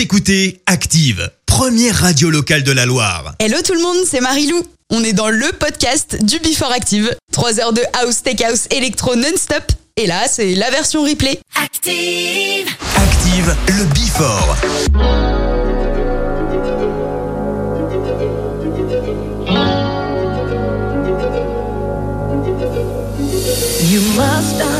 Vous écoutez Active, première radio locale de la Loire. Hello tout le monde, c'est Marilou. On est dans le podcast du Before Active. 3 heures de house, tech house, électro non-stop. Et là, c'est la version replay. Active. Active, le Before. You must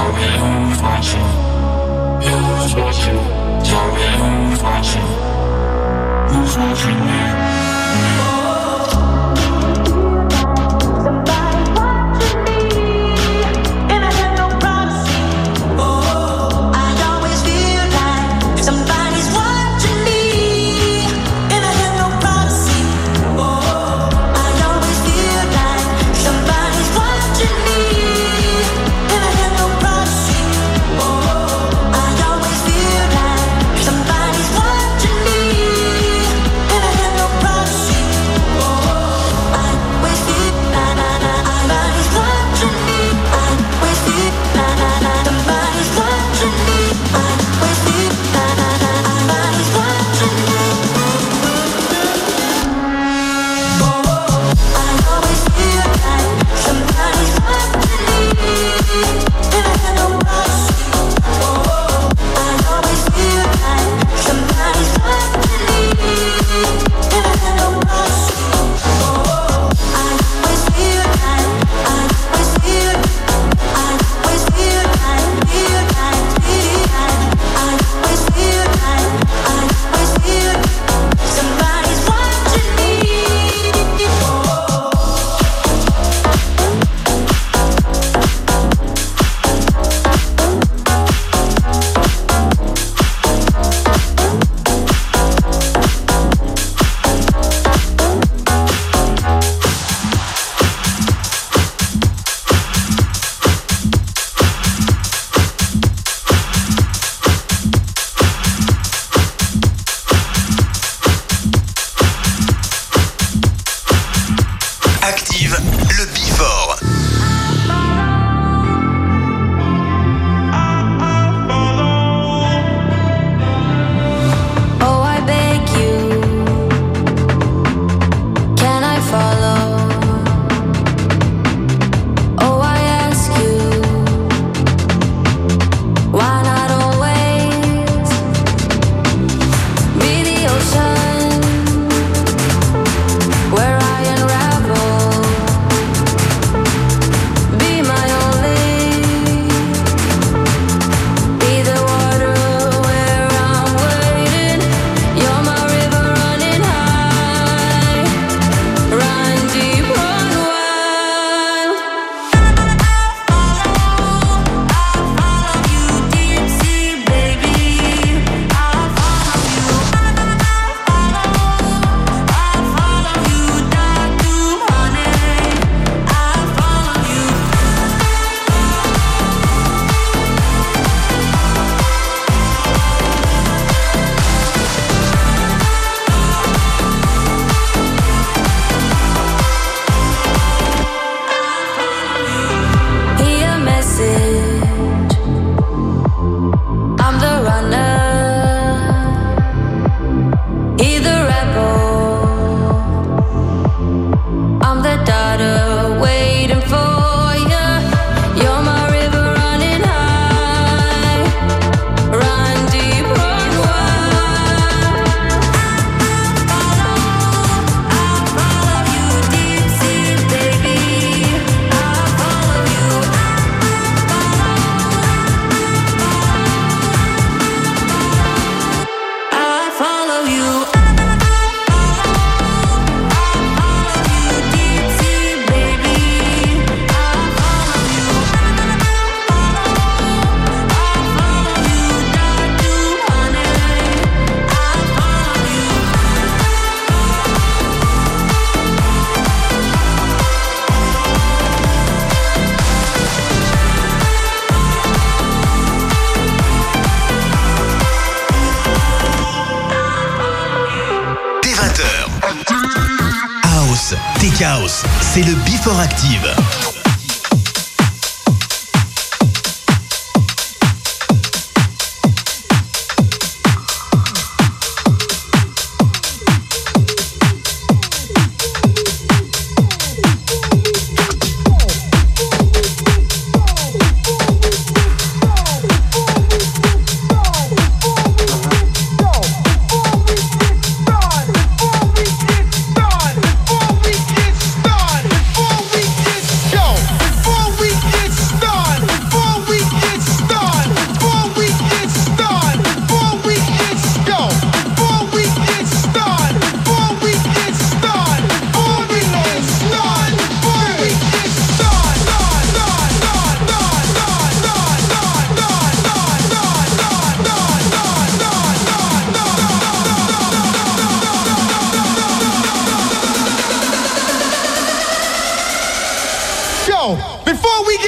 tell me who's watching, watching, tell me who's watching, who's watching me.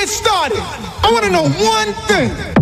get started, I want to know one thing.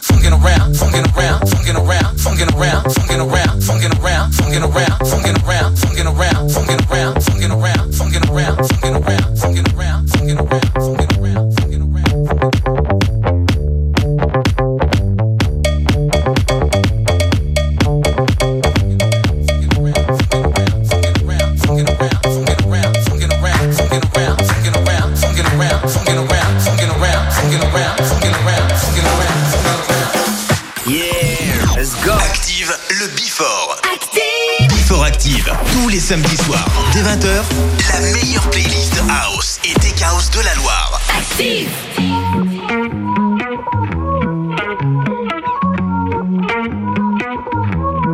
samedi soir, dès 20h, la meilleure playlist House et Tech House de la Loire. Active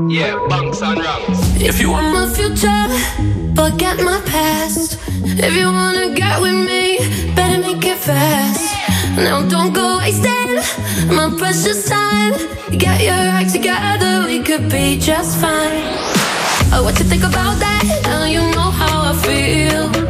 Yeah, bunks on rounds. If you want my future, forget my past. If you wanna get with me, better make it fast. Now don't go wasting my precious time. Get your act together, we could be just fine. Oh, what you think about that? Now you know how I feel.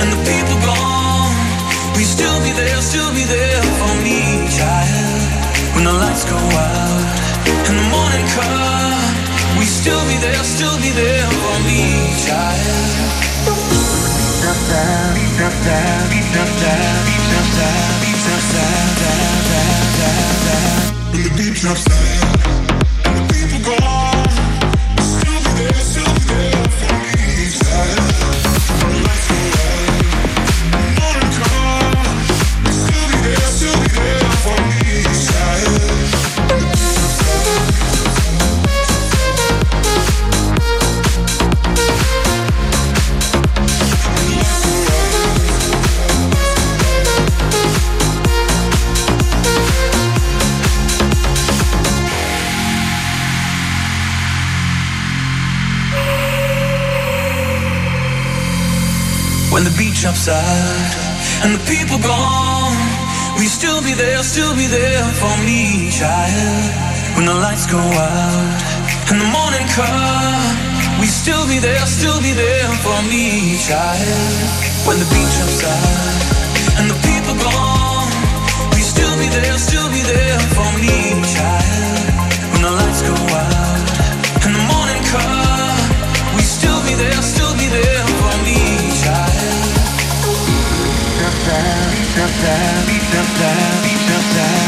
and the people gone. we still be there, still be there for me, child? When the lights go out and the morning comes, we still be there, still be there for me, child? When the beat drops down beach upside and the people gone. We still be there, still be there for me, child. When the lights go out and the morning comes, we still be there, still be there for me, child. When the beach upside and the people gone, we still be there, still be there for me, child. When the lights go out and the morning comes, we still be there. down, jump down, jump down, jump down.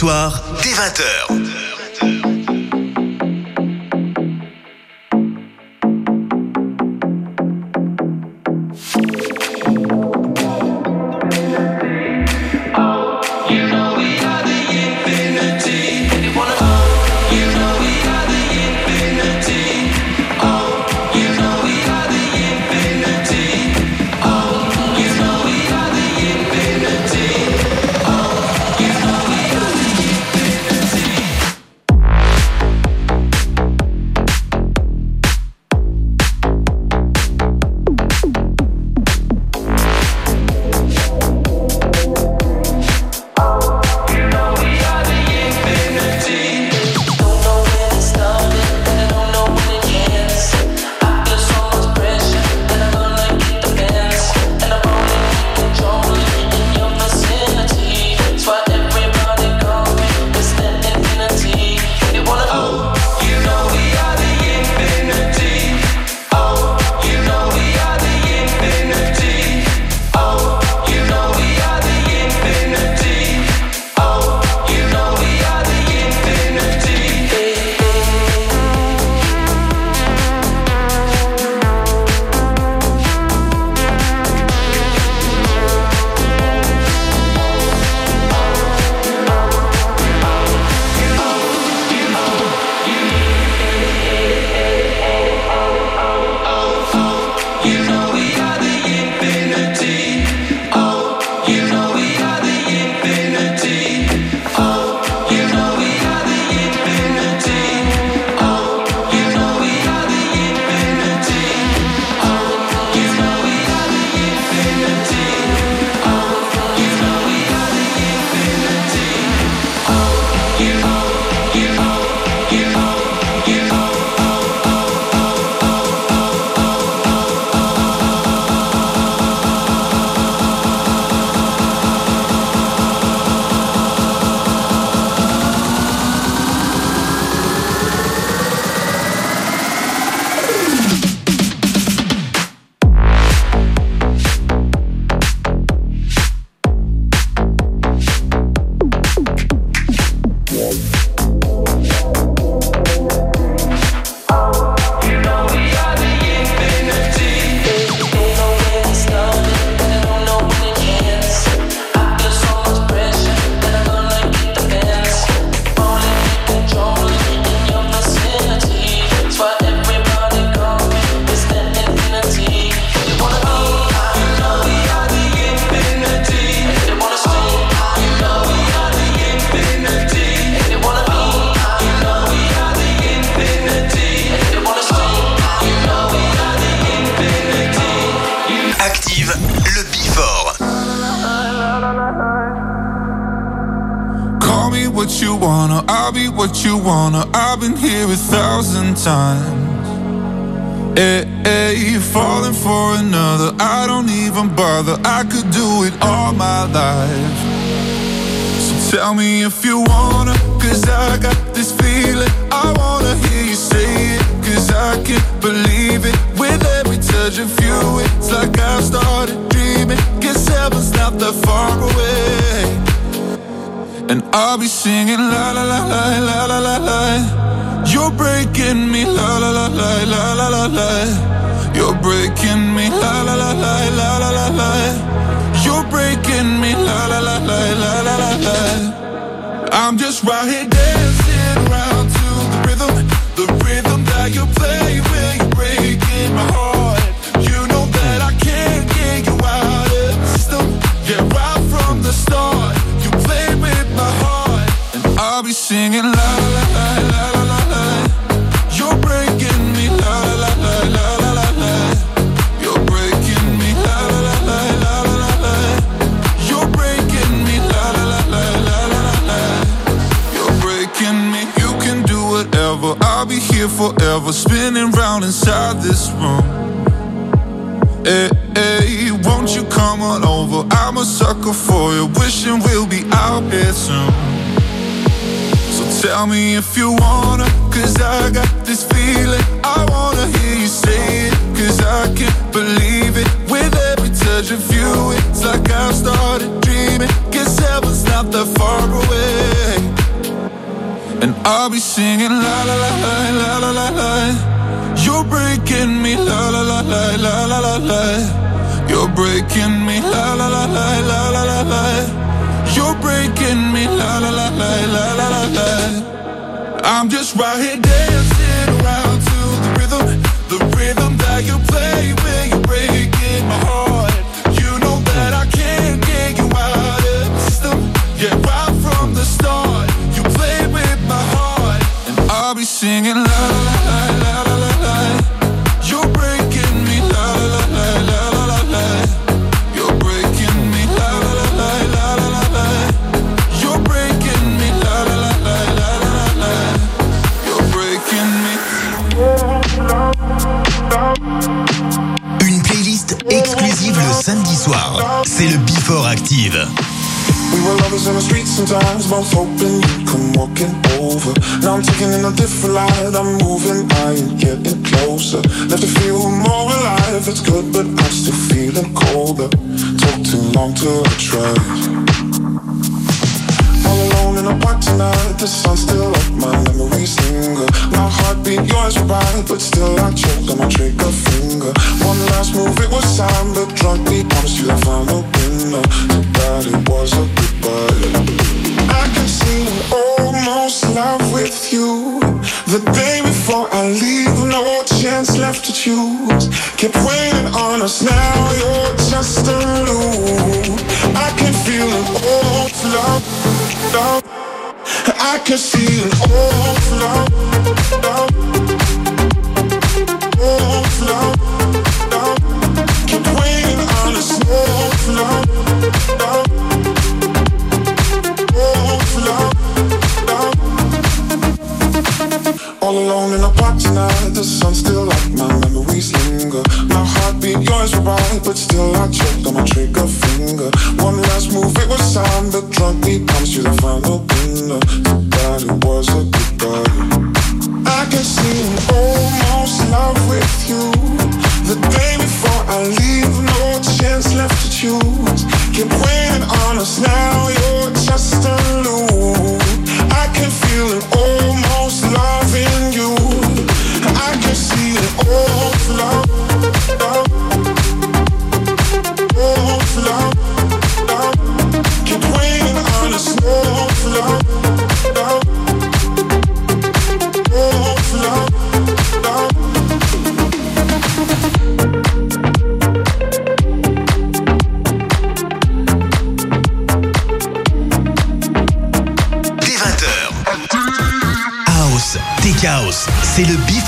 soir.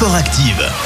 Active.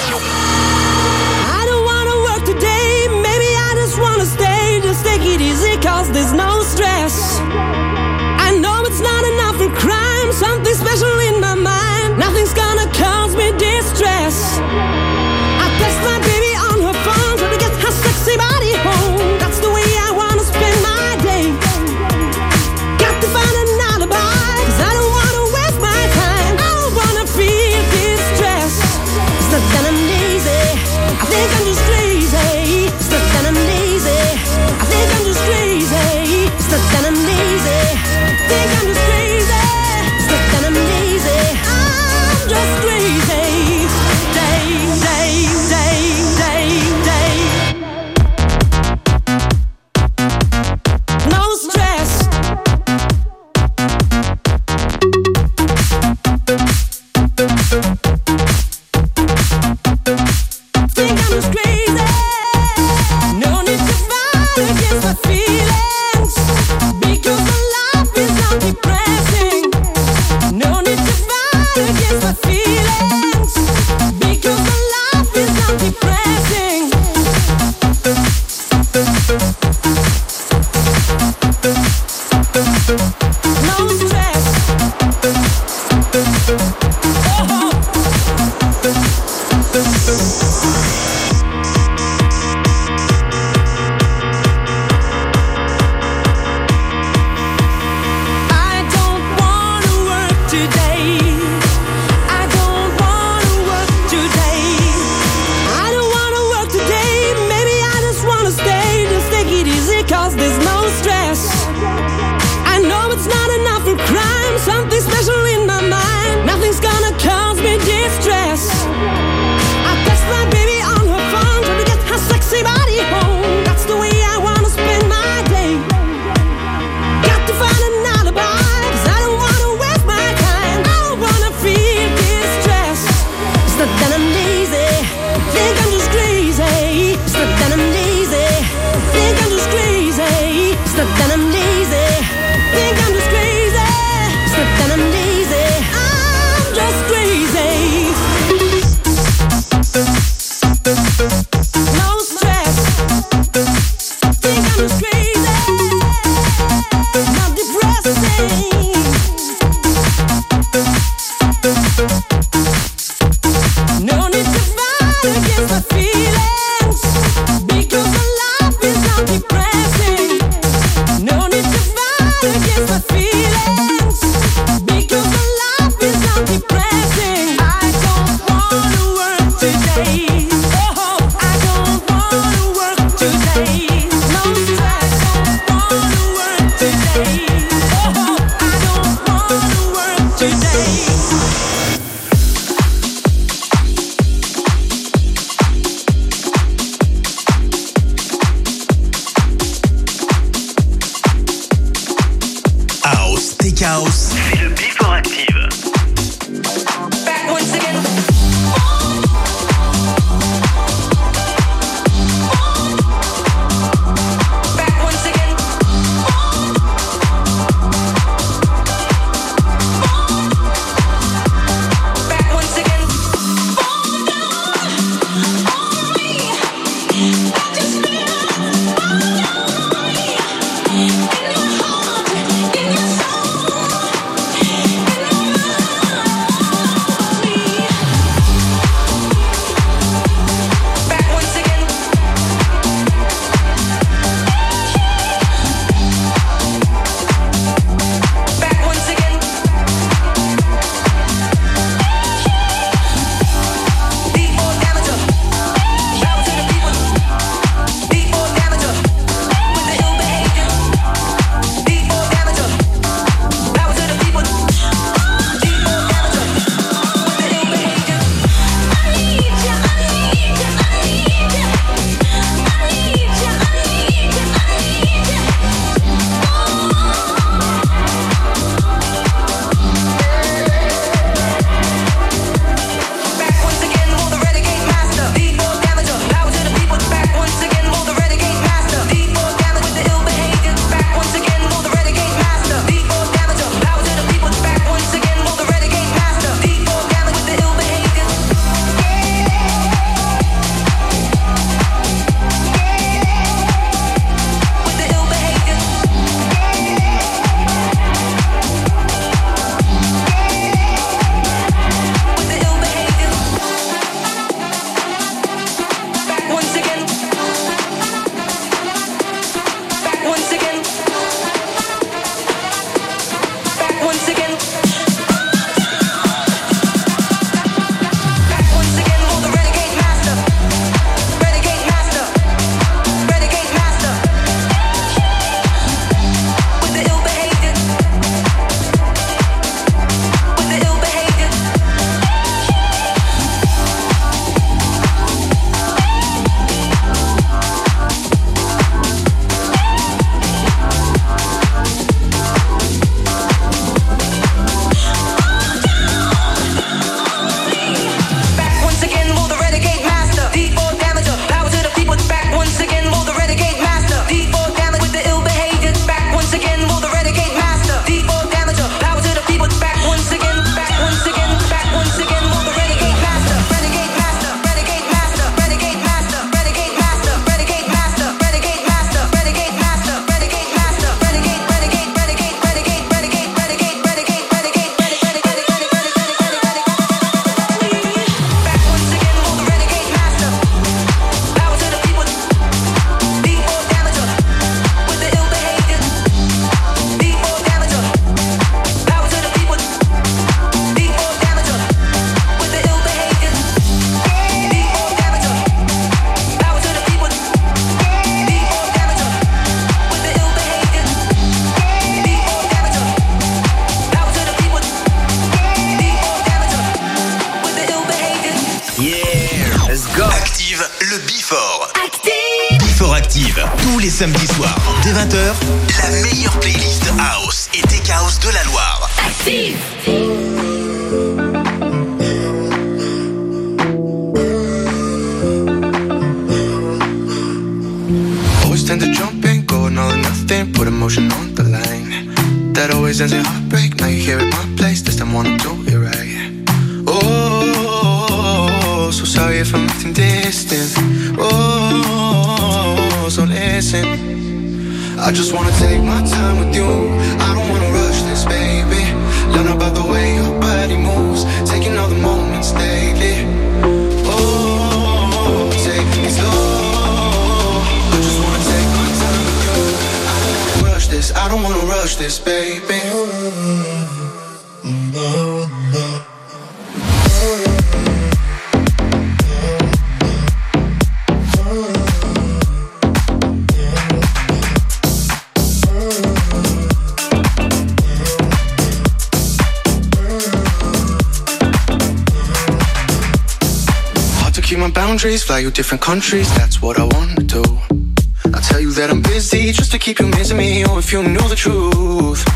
fly you different countries, that's what I wanna do. I tell you that I'm busy just to keep you missing me. Oh, if you knew the truth.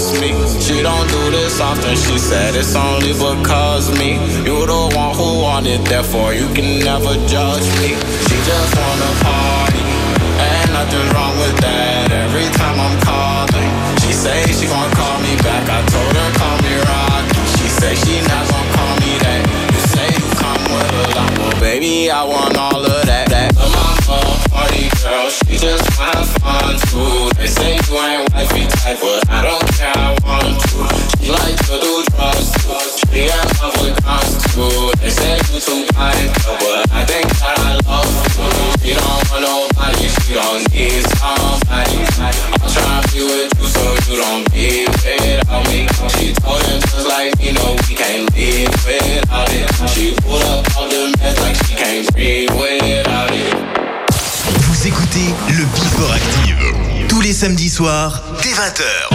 She don't do this often, she said it's only because me. You the one who want it, therefore you can never judge me. She just wanna party, and nothing's wrong with that. Every time I'm calling, she say she gon' call me back. I told her call me Rocky. She say she not gon' call me that. You say you come with a lot, well baby I want all of that. That She just wanna fun too. They say you ain't wifey type, but I don't care. I want to. She like to do drugs too. She in love with guns too. They say you too kind, but I think that I love you. She don't want nobody, she don't need somebody. I'm trying to be with you so you don't be without me. She told him just like me, no, we can't live without it. She pulled up all the meds like she can't breathe without it. Vous écoutez le Before Active. Tous les samedis soirs, dès 20h.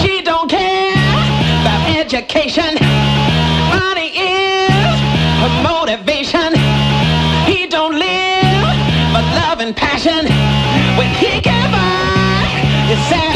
She don't care about education. Money is her motivation. He don't live for love and passion. When he can buy his satisfaction.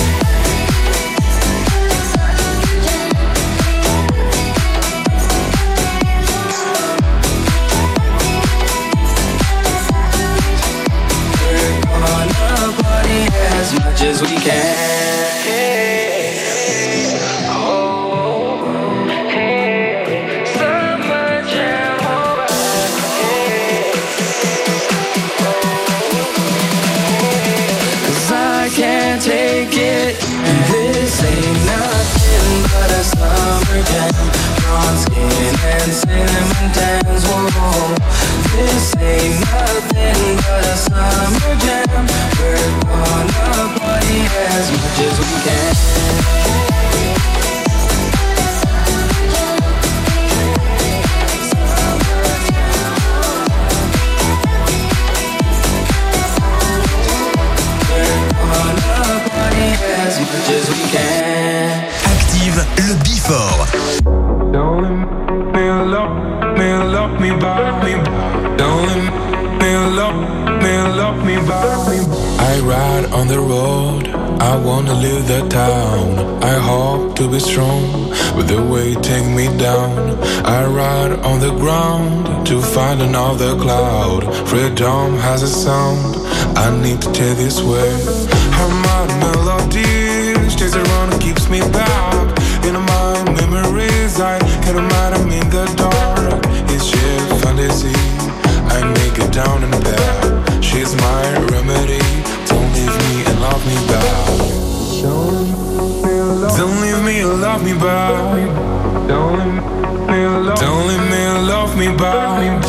Active le before. Me me, love me, love me, me. I ride on the road, I wanna leave the town. I hope to be strong, but the weight take me down. I ride on the ground to find another cloud. Freedom has a sound, I need to take this way. me by. Don't leave me alone. Don't leave me, love me by.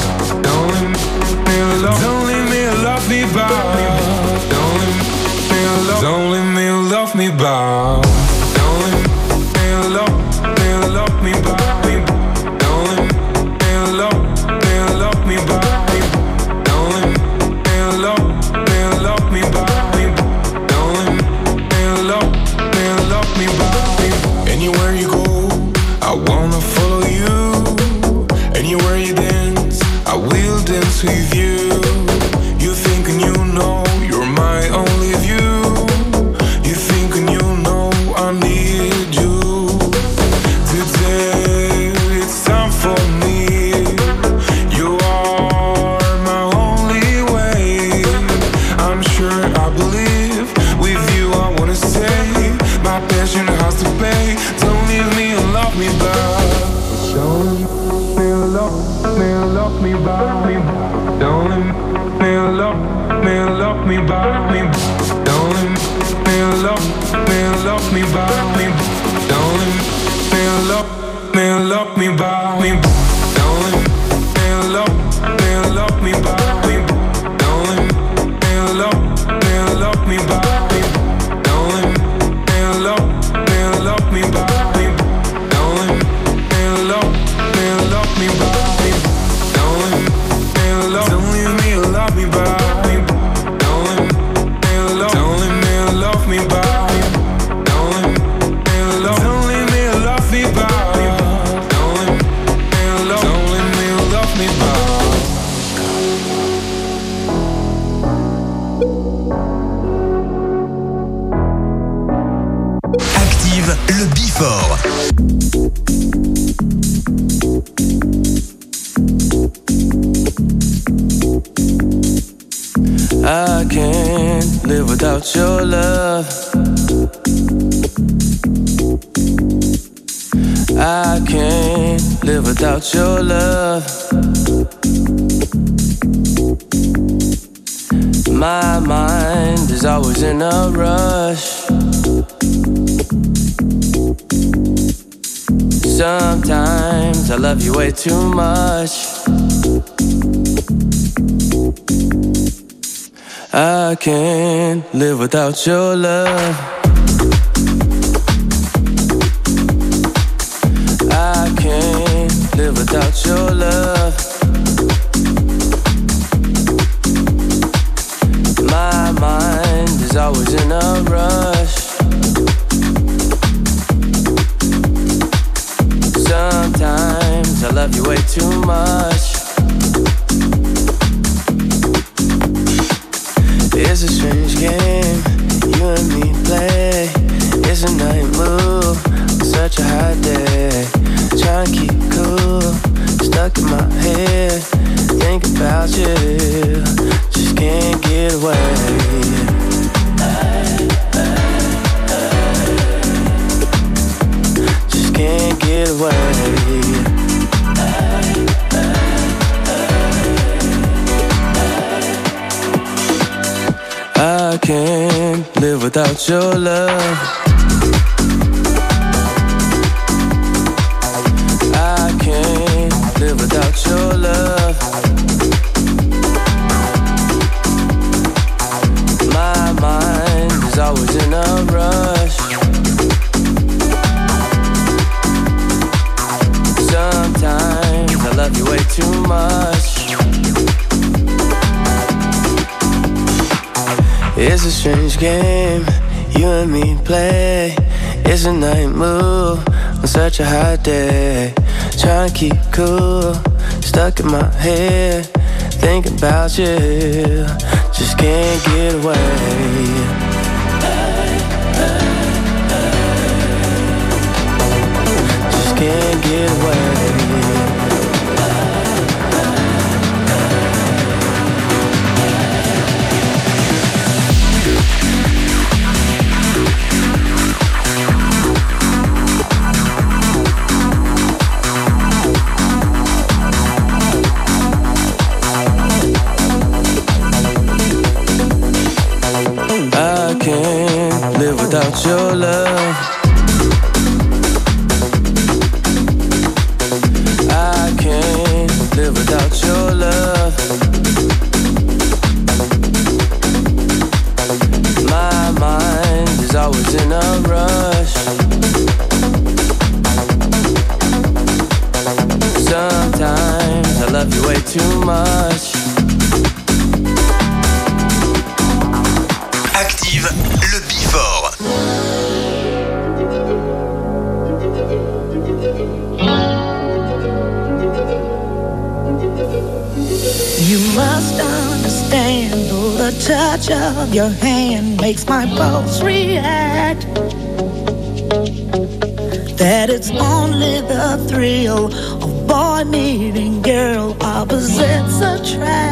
Much. It's a strange game you and me play. It's a night move, such a hot day. Trying to keep cool, stuck in my head. Think about you, just can't get away. Just can't get away. Can't live without your love. I can't live without your love. My mind is always in a rush. Sometimes I love you way too much. It's a strange game you and me play. It's a night move on such a hot day. Trying to keep cool, stuck in my head. Thinking about you, just can't get away. Just can't get away. Your love. Thrill of boy meeting girl, opposites attract.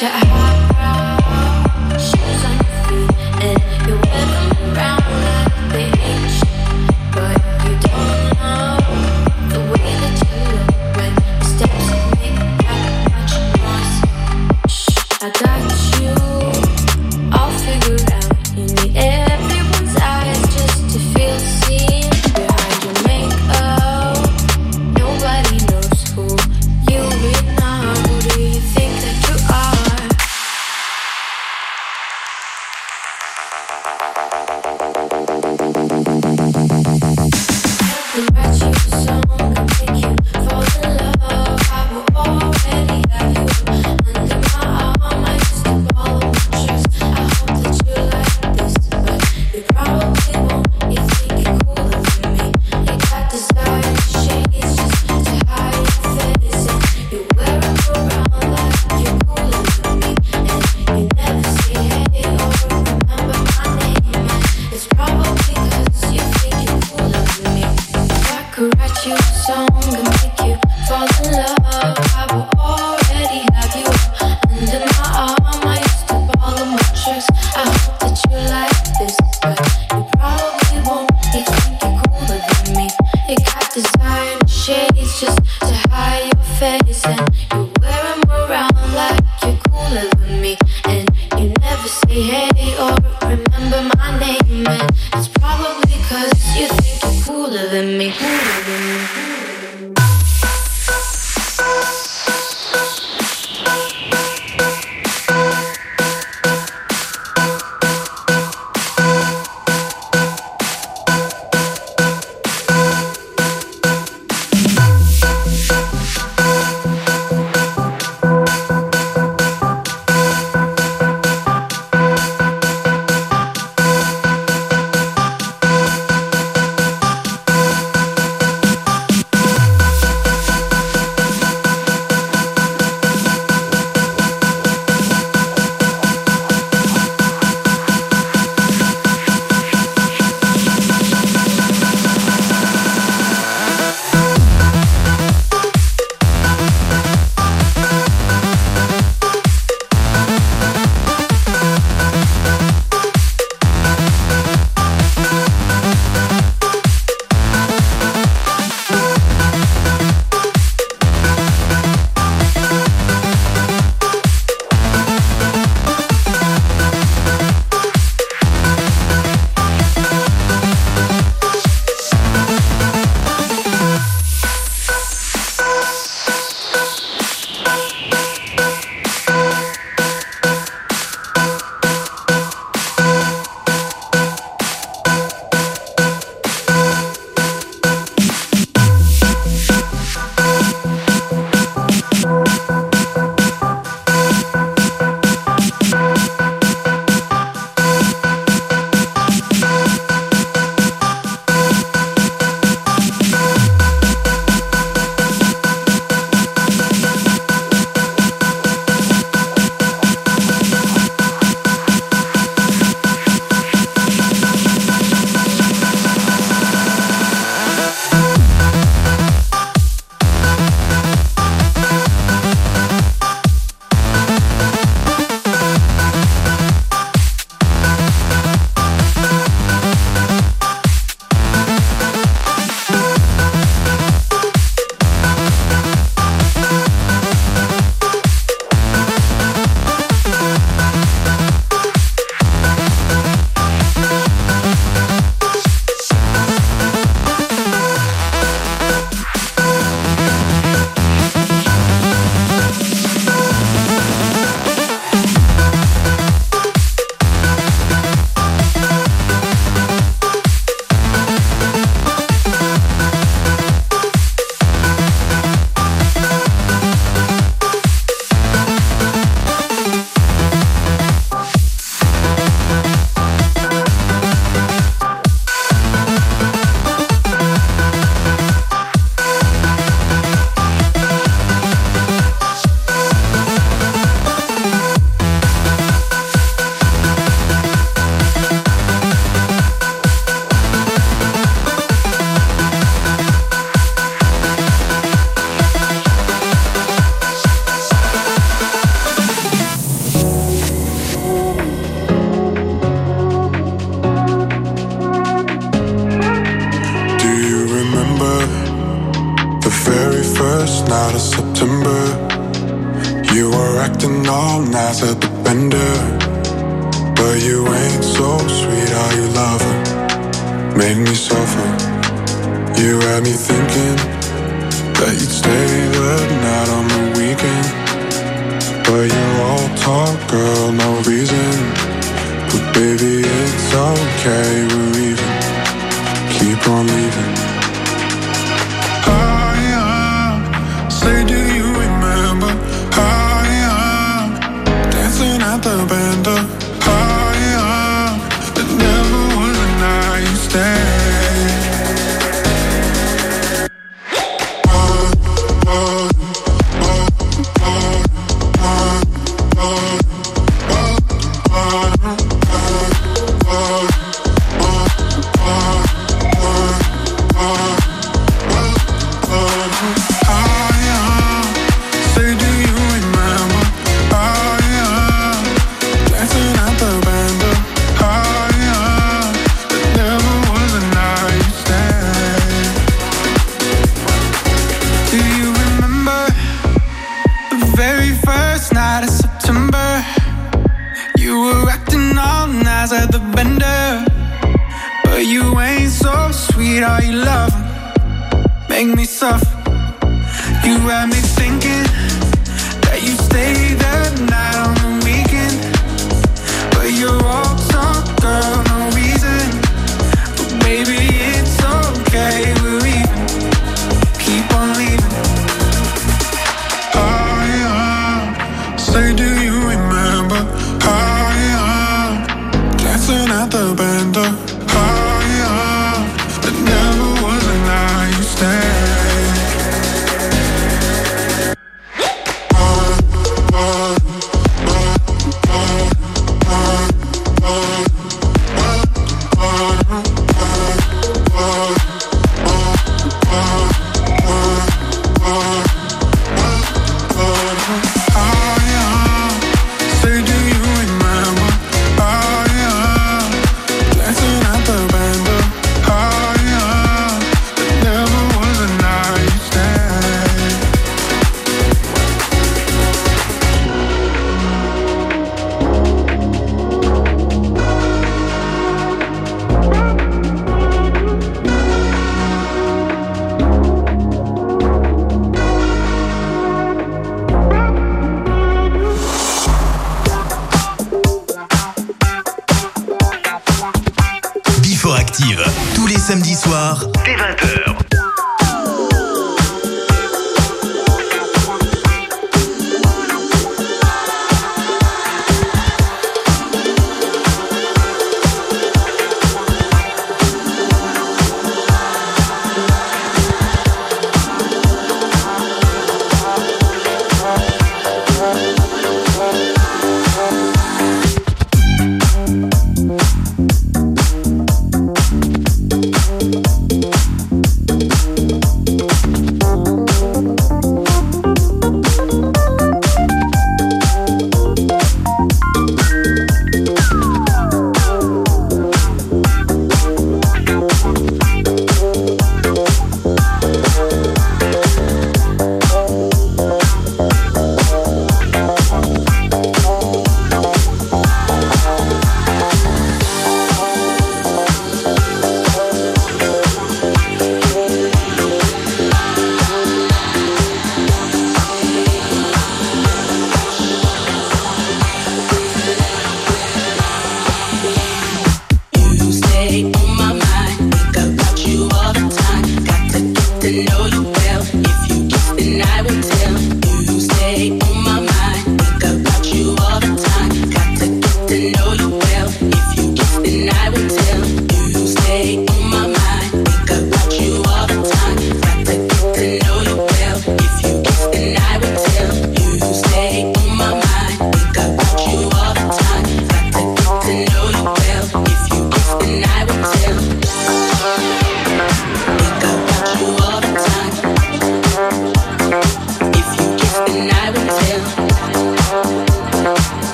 Yeah.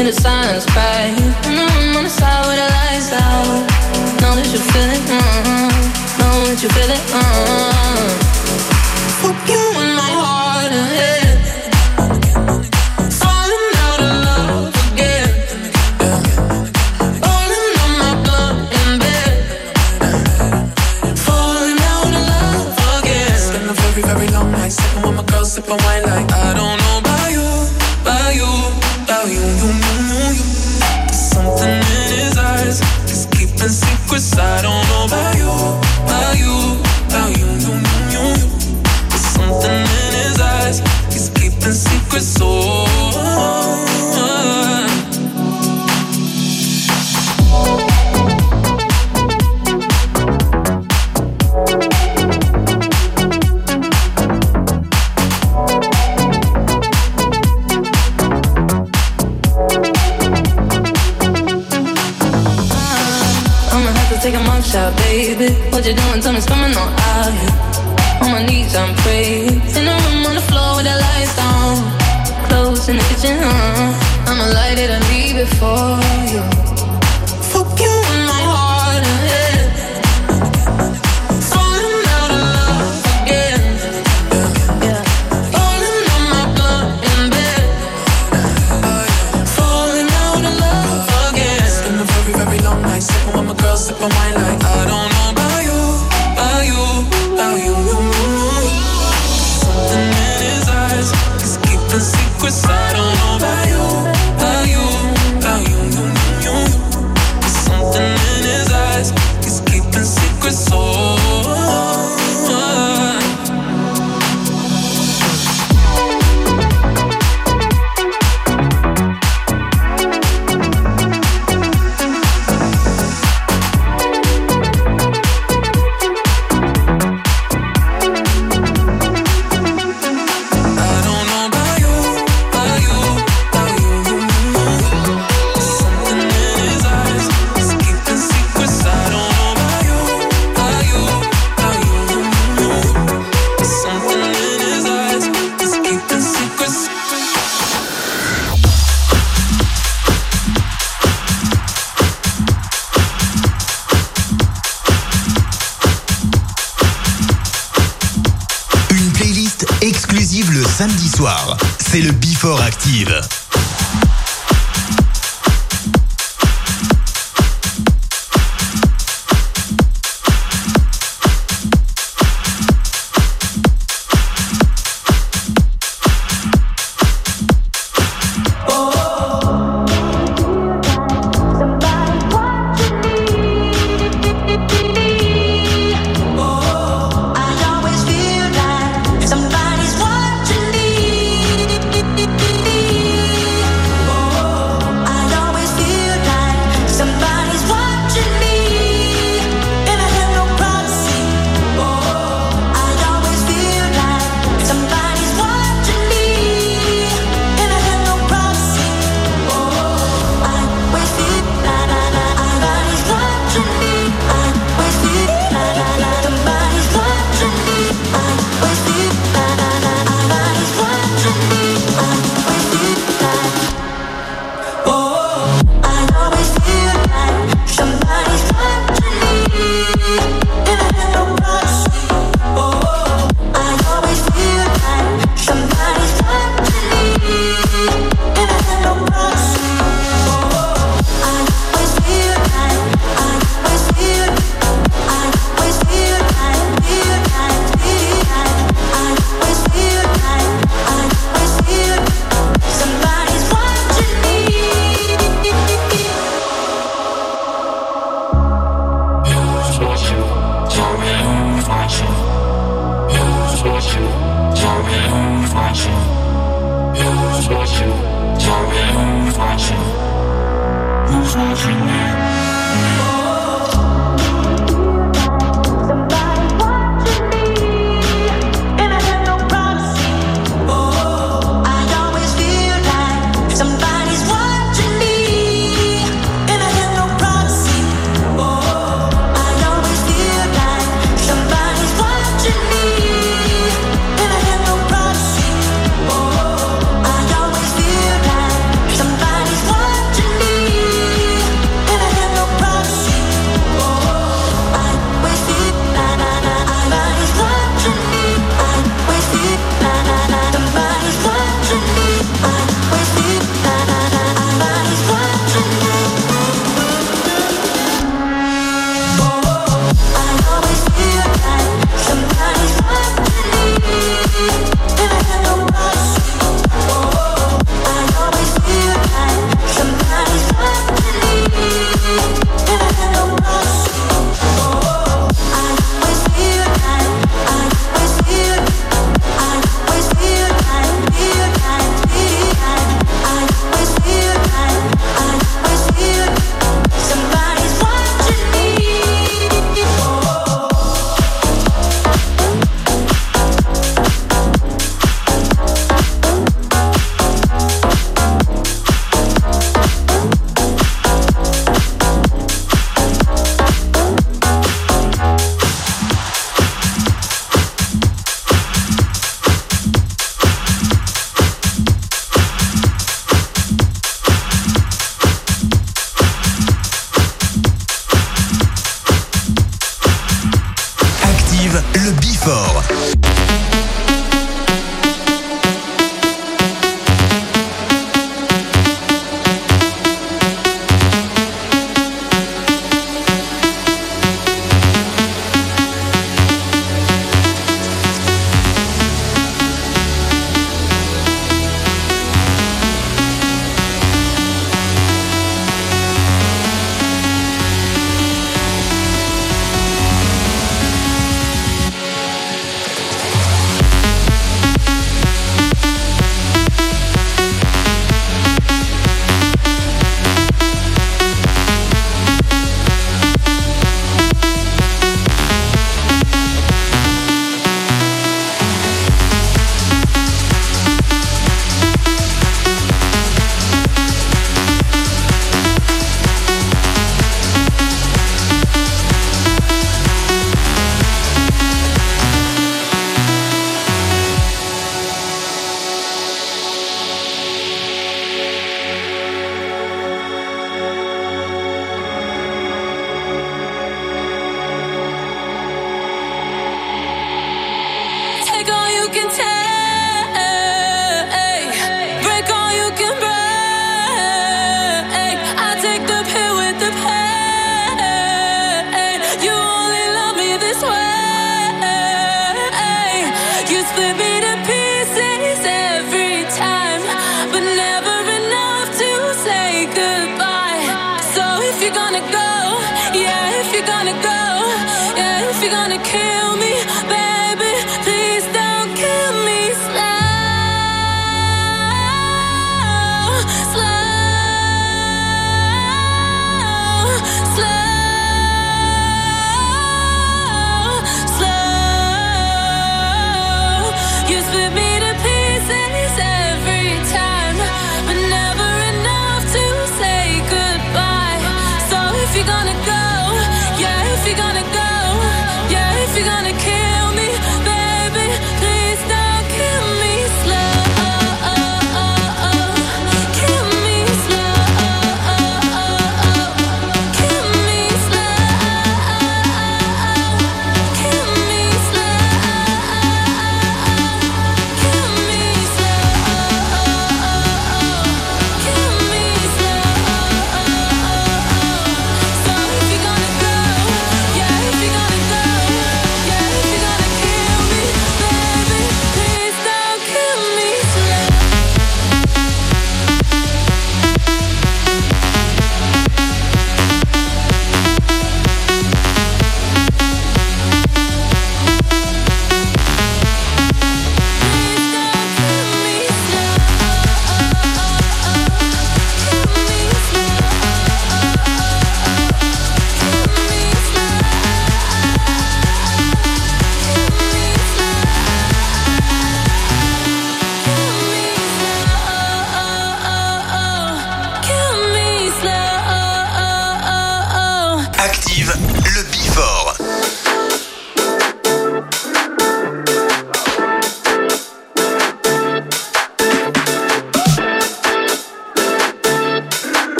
In the silence cries. And I'm on the side where the lights out. Know that you feel it, mm-hmm. uh-uh. Know that you feel it, mm-hmm. uh-uh.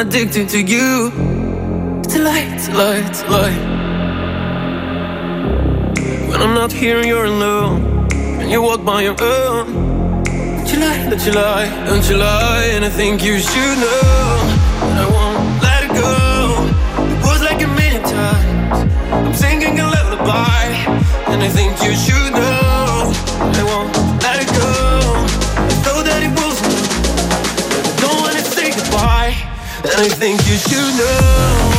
addicted to you. It's a lie, it's a lie, it's a lie. When I'm not here, you're alone. And you walk by your own. Don't you lie, don't you lie, don't you lie. And I think you should know. But I won't let it go. It was like a million times. I'm singing a lullaby. And I think you should know. I won't. I think you should know.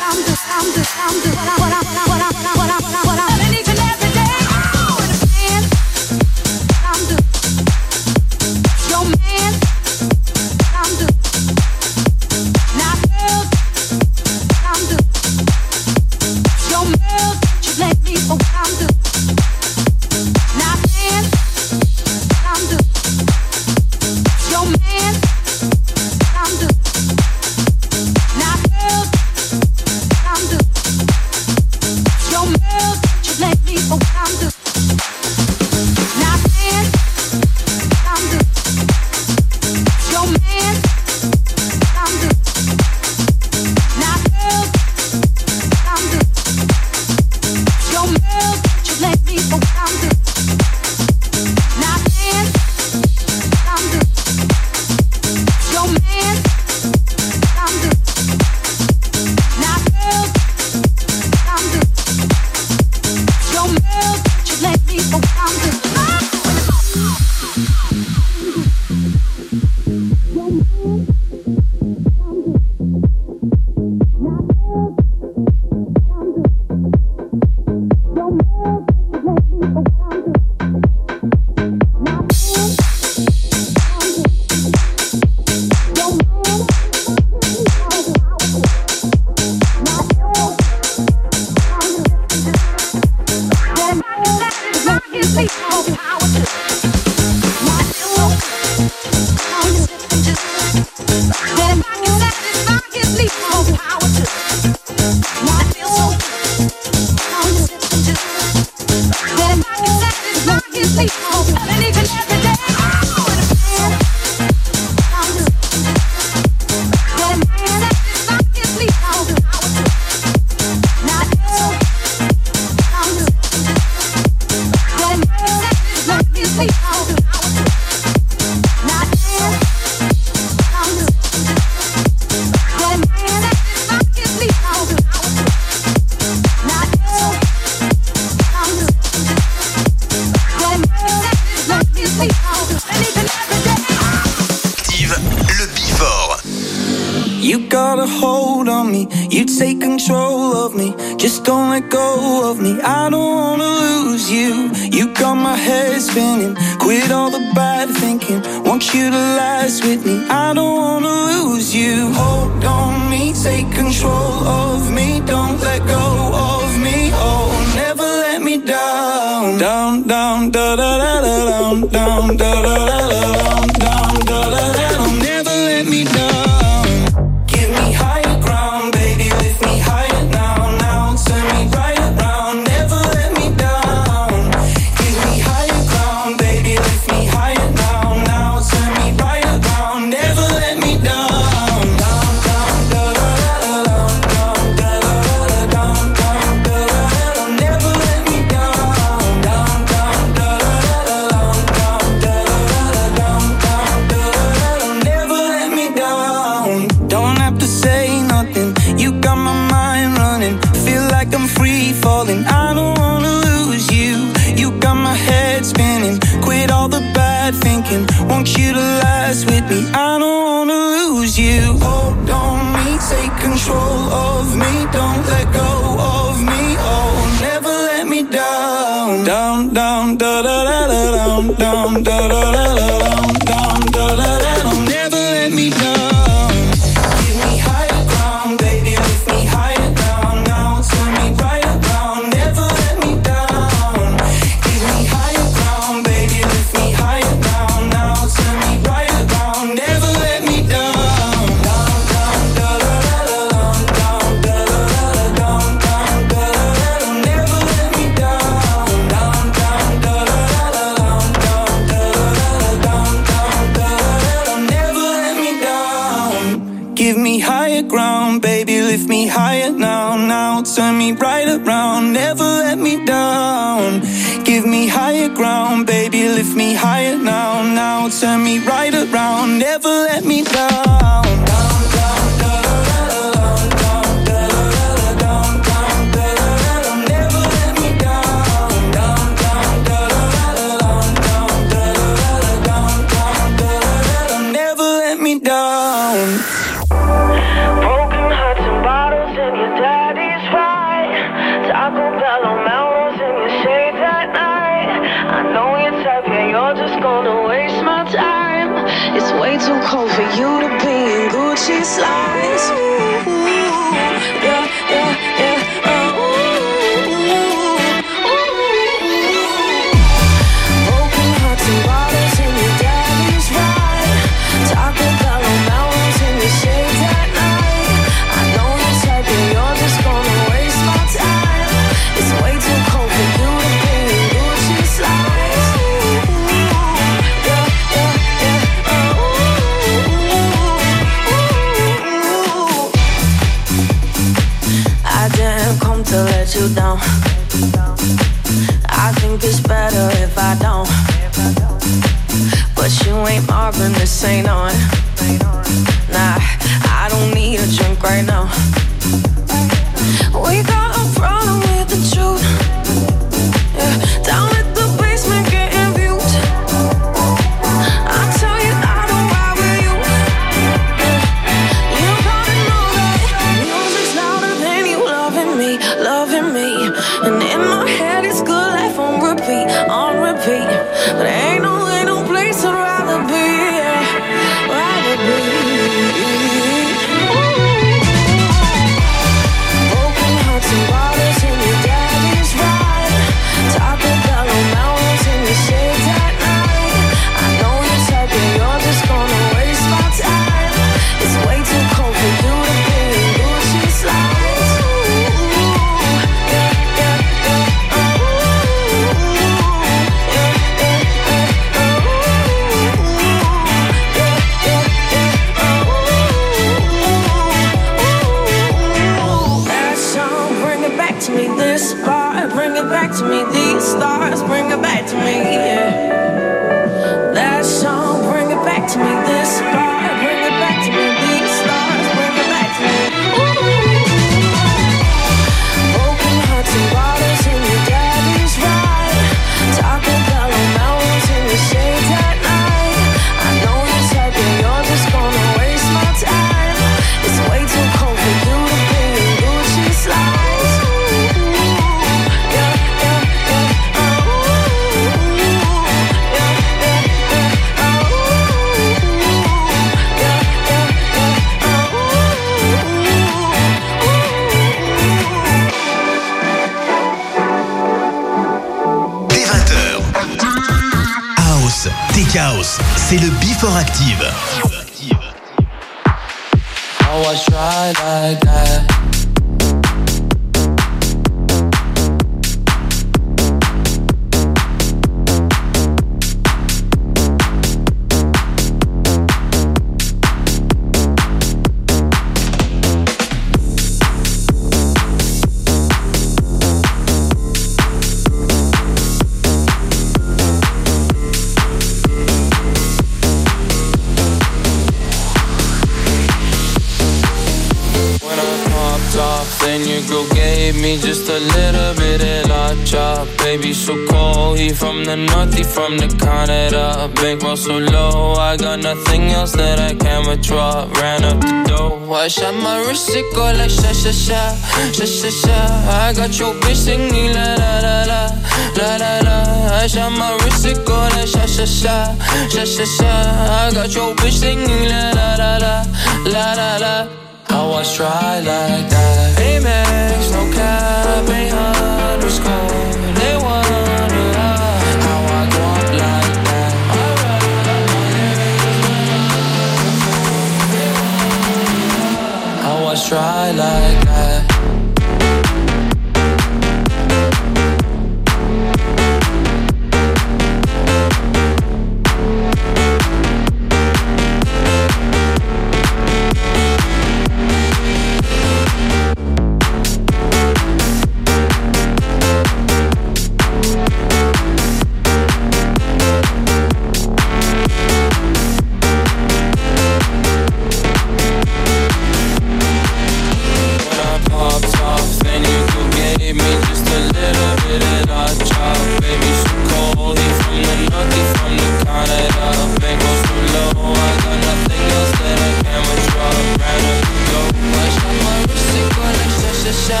baby, so cold. He from the north, he from the Canada Bank goes too low, I got nothing else that I can withdraw. Brand new the I shot my wrist, it go. Like sha-sha-sha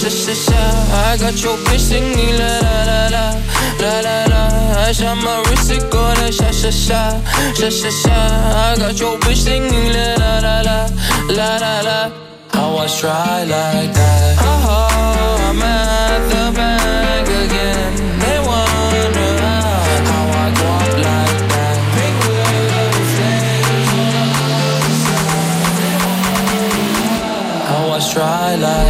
Sha-sha-sha, I got your bitch singing la-la-la-la La-la-la, I shot my wrist, it go like sha-sha-sha Sha-sha-sha, I got your bitch singing la-la-la-la la la. How I try like that. Uh -huh. try like